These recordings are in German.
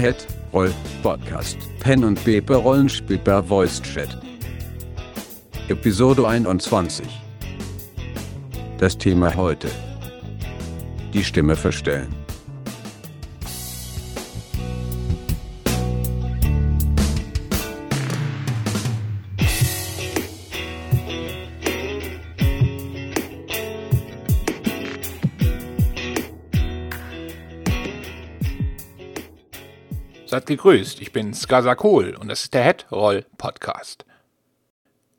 Head Roll Podcast Pen und Paper Rollenspiel per Voice Chat. Episode 21. Das Thema heute. Die Stimme verstellen. Seid gegrüßt, ich bin Skasakol und das ist der Headroll Podcast.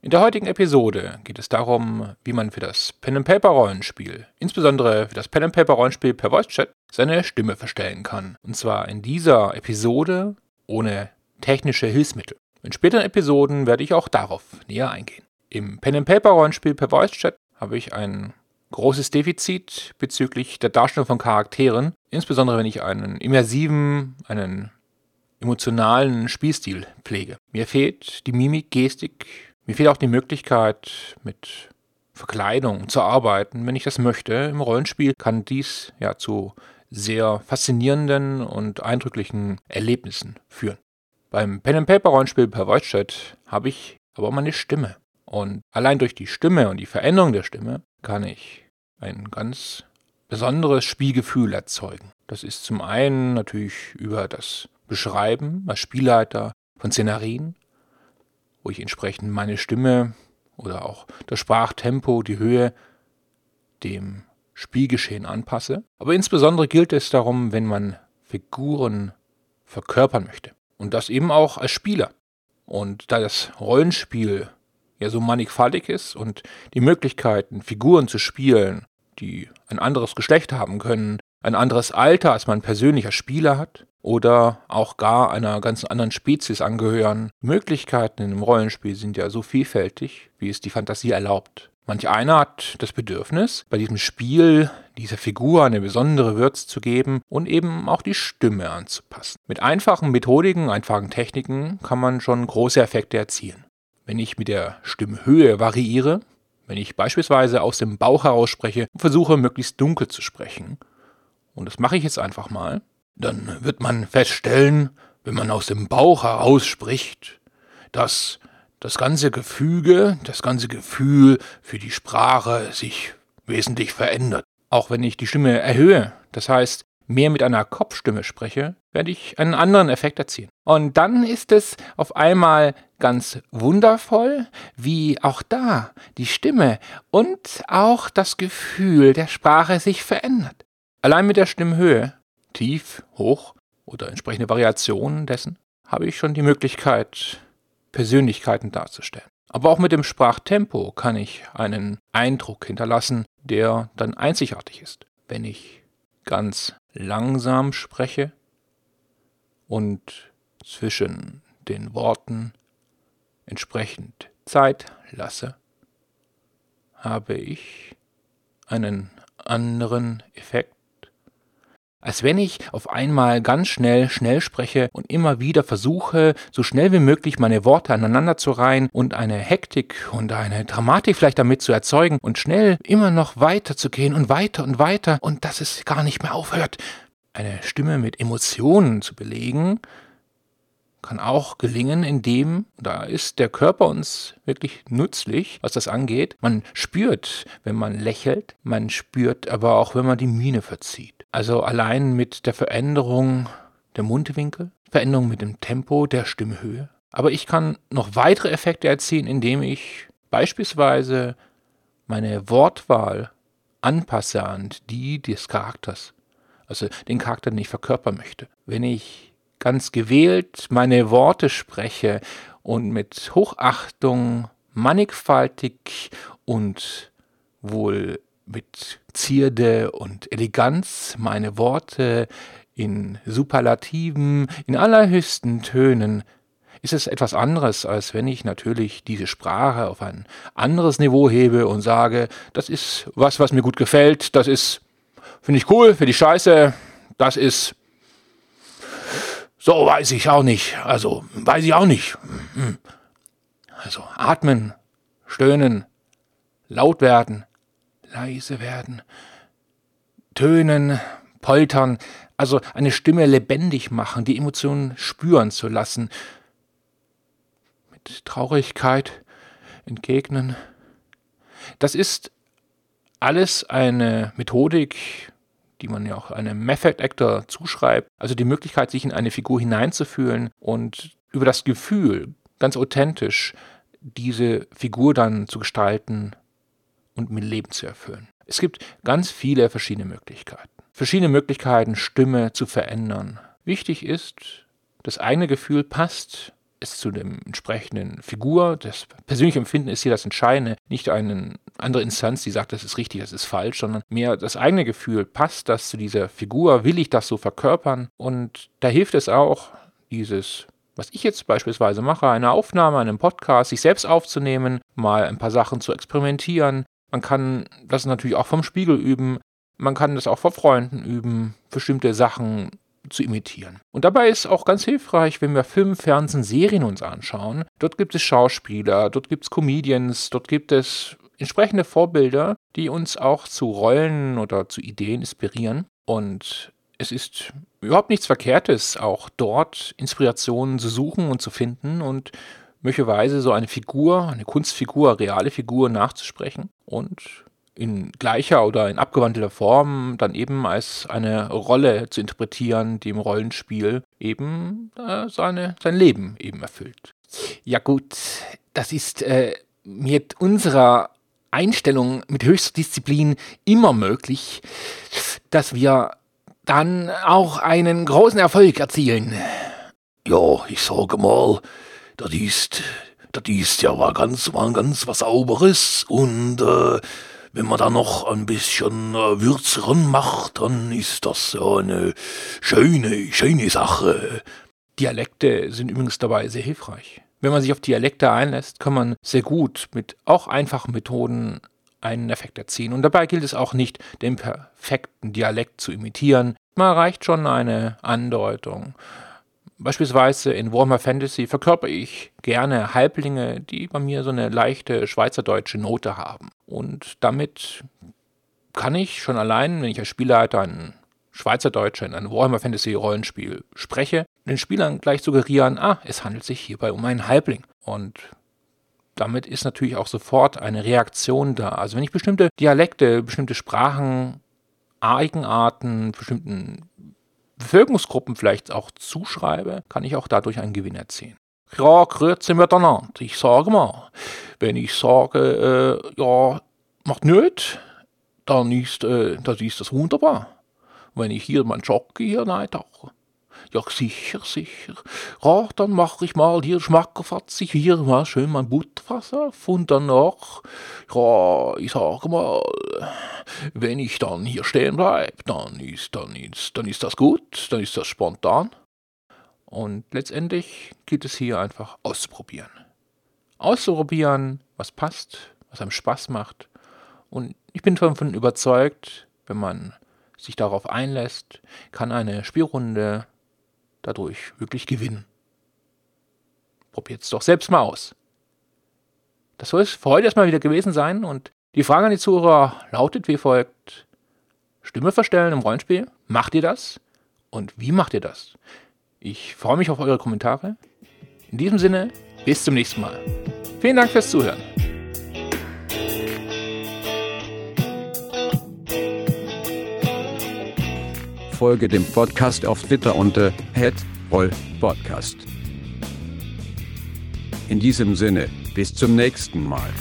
In der heutigen Episode geht es darum, wie man für das Pen and Paper Rollenspiel, insbesondere für das Pen and Paper Rollenspiel per Voice Chat, seine Stimme verstellen kann. Und zwar in dieser Episode ohne technische Hilfsmittel. In späteren Episoden werde ich auch darauf näher eingehen. Im Pen and Paper Rollenspiel per Voice Chat habe ich ein großes Defizit bezüglich der Darstellung von Charakteren, insbesondere wenn ich einen immersiven, einen emotionalen Spielstil pflege. Mir fehlt die Mimik, Gestik, mir fehlt auch die Möglichkeit, mit Verkleidung zu arbeiten, wenn ich das möchte. Im Rollenspiel kann dies ja zu sehr faszinierenden und eindrücklichen Erlebnissen führen. Beim Pen and Paper Rollenspiel per Voice Chat habe ich aber meine Stimme. Und allein durch die Stimme und die Veränderung der Stimme kann ich ein ganz besonderes Spielgefühl erzeugen. Das ist zum einen natürlich über das beschreiben als Spielleiter von Szenarien, wo ich entsprechend meine Stimme oder auch das Sprachtempo, die Höhe dem Spielgeschehen anpasse. Aber insbesondere gilt es darum, wenn man Figuren verkörpern möchte. Und das eben auch als Spieler. Und da das Rollenspiel ja so mannigfaltig ist und die Möglichkeiten, Figuren zu spielen, die ein anderes Geschlecht haben können, ein anderes Alter, als man persönlich als Spieler hat, oder auch gar einer ganz anderen Spezies angehören. Möglichkeiten in einem Rollenspiel sind ja so vielfältig, wie es die Fantasie erlaubt. Manch einer hat das Bedürfnis, bei diesem Spiel dieser Figur eine besondere Würze zu geben und eben auch die Stimme anzupassen. Mit einfachen Methodiken, einfachen Techniken kann man schon große Effekte erzielen. Wenn ich mit der Stimmhöhe variiere, wenn ich beispielsweise aus dem Bauch heraus spreche und versuche möglichst dunkel zu sprechen, und das mache ich jetzt einfach mal, dann wird man feststellen, wenn man aus dem Bauch heraus spricht, dass das ganze Gefüge, das ganze Gefühl für die Sprache sich wesentlich verändert. Auch wenn ich die Stimme erhöhe, das heißt mehr mit einer Kopfstimme spreche, werde ich einen anderen Effekt erzielen. Und dann ist es auf einmal ganz wundervoll, wie auch da die Stimme und auch das Gefühl der Sprache sich verändert. Allein mit der Stimmhöhe tief, hoch oder entsprechende Variationen dessen, habe ich schon die Möglichkeit, Persönlichkeiten darzustellen. Aber auch mit dem Sprachtempo kann ich einen Eindruck hinterlassen, der dann einzigartig ist. Wenn ich ganz langsam spreche und zwischen den Worten entsprechend Zeit lasse, habe ich einen anderen Effekt als wenn ich auf einmal ganz schnell, schnell spreche und immer wieder versuche, so schnell wie möglich meine Worte aneinander zu reihen und eine Hektik und eine Dramatik vielleicht damit zu erzeugen und schnell immer noch weiter zu gehen und weiter und weiter und dass es gar nicht mehr aufhört. Eine Stimme mit Emotionen zu belegen, kann auch gelingen, indem, da ist der Körper uns wirklich nützlich, was das angeht. Man spürt, wenn man lächelt, man spürt aber auch, wenn man die Miene verzieht. Also allein mit der Veränderung der Mundwinkel, Veränderung mit dem Tempo der Stimmhöhe. Aber ich kann noch weitere Effekte erzielen, indem ich beispielsweise meine Wortwahl anpasse an die des Charakters. Also den Charakter, den ich verkörpern möchte. Wenn ich ganz gewählt meine Worte spreche und mit Hochachtung, mannigfaltig und wohl mit Zierde und Eleganz meine Worte in Superlativen, in allerhöchsten Tönen, ist es etwas anderes, als wenn ich natürlich diese Sprache auf ein anderes Niveau hebe und sage, das ist was, was mir gut gefällt, das ist, finde ich cool, finde ich scheiße, das ist so weiß ich auch nicht. Also weiß ich auch nicht. Hm. Also atmen, stöhnen, laut werden, leise werden, tönen, poltern, also eine Stimme lebendig machen, die Emotionen spüren zu lassen, mit Traurigkeit entgegnen. Das ist alles eine Methodik, die man ja auch einem Method Actor zuschreibt, also die Möglichkeit, sich in eine Figur hineinzufühlen und über das Gefühl ganz authentisch diese Figur dann zu gestalten und mit Leben zu erfüllen. Es gibt ganz viele verschiedene Möglichkeiten. Verschiedene Möglichkeiten, Stimme zu verändern. Wichtig ist, das eigene Gefühl passt es zu dem entsprechenden Figur. Das persönliche Empfinden ist hier das Entscheidende, nicht eine andere Instanz, die sagt, das ist richtig, das ist falsch, sondern mehr das eigene Gefühl, passt das zu dieser Figur, will ich das so verkörpern? Und da hilft es auch, dieses was ich jetzt beispielsweise mache, eine Aufnahme, einen Podcast, sich selbst aufzunehmen, mal ein paar Sachen zu experimentieren. Man kann das natürlich auch vom Spiegel üben. Man kann das auch vor Freunden üben, bestimmte Sachen zu imitieren. Und dabei ist auch ganz hilfreich, wenn wir Film, Fernsehen, Serien uns anschauen. Dort gibt es Schauspieler, dort gibt es Comedians, dort gibt es entsprechende Vorbilder, die uns auch zu Rollen oder zu Ideen inspirieren. Und es ist überhaupt nichts Verkehrtes, auch dort Inspirationen zu suchen und zu finden und möglicherweise so eine Figur, eine Kunstfigur, reale Figur nachzusprechen und in gleicher oder in abgewandelter Form dann eben als eine Rolle zu interpretieren, die im Rollenspiel eben äh, seine, sein Leben eben erfüllt. Ja gut, das ist äh, mit unserer Einstellung mit höchster Disziplin immer möglich, dass wir dann auch einen großen Erfolg erzielen. Ja, ich sage mal, das ist, das ist ja mal ganz, mal ganz was Sauberes und äh, wenn man da noch ein bisschen äh, Würz macht, dann ist das eine schöne, schöne Sache. Dialekte sind übrigens dabei sehr hilfreich. Wenn man sich auf Dialekte einlässt, kann man sehr gut mit auch einfachen Methoden einen Effekt erzielen. Und dabei gilt es auch nicht, den perfekten Dialekt zu imitieren. Mal reicht schon eine Andeutung. Beispielsweise in Warhammer Fantasy verkörper ich gerne Halblinge, die bei mir so eine leichte schweizerdeutsche Note haben. Und damit kann ich schon allein, wenn ich als Spielleiter einen Schweizerdeutscher in einem Warhammer Fantasy Rollenspiel spreche, den Spielern gleich suggerieren, ah, es handelt sich hierbei um einen Halbling. Und damit ist natürlich auch sofort eine Reaktion da. Also wenn ich bestimmte Dialekte, bestimmte Sprachen, Eigenarten, bestimmten Bevölkerungsgruppen vielleicht auch zuschreibe, kann ich auch dadurch einen Gewinn erzielen. Ja, grüezi miteinander. Ich sage mal, wenn ich sage, äh, ja, macht nöt, dann ist, äh, das ist das wunderbar. Wenn ich hier meinen Jockey hier reintauche, ja, sicher, sicher. Ja, dann mache ich mal hier schmackerfatzig, hier mal schön mein Butterfass auf und danach, ja, ich sage mal, wenn ich dann hier stehen bleibe, dann ist, dann, ist, dann ist das gut, dann ist das spontan. Und letztendlich geht es hier einfach auszuprobieren. Auszuprobieren, was passt, was einem Spaß macht. Und ich bin davon überzeugt, wenn man sich darauf einlässt, kann eine Spielrunde dadurch wirklich gewinnen. Probiert es doch selbst mal aus. Das soll es für heute erstmal wieder gewesen sein und die Frage an die Zuhörer lautet wie folgt. Stimme verstellen im Rollenspiel? Macht ihr das? Und wie macht ihr das? Ich freue mich auf eure Kommentare. In diesem Sinne, bis zum nächsten Mal. Vielen Dank fürs Zuhören. Folge dem Podcast auf Twitter unter @rollpodcast. In diesem Sinne, bis zum nächsten Mal.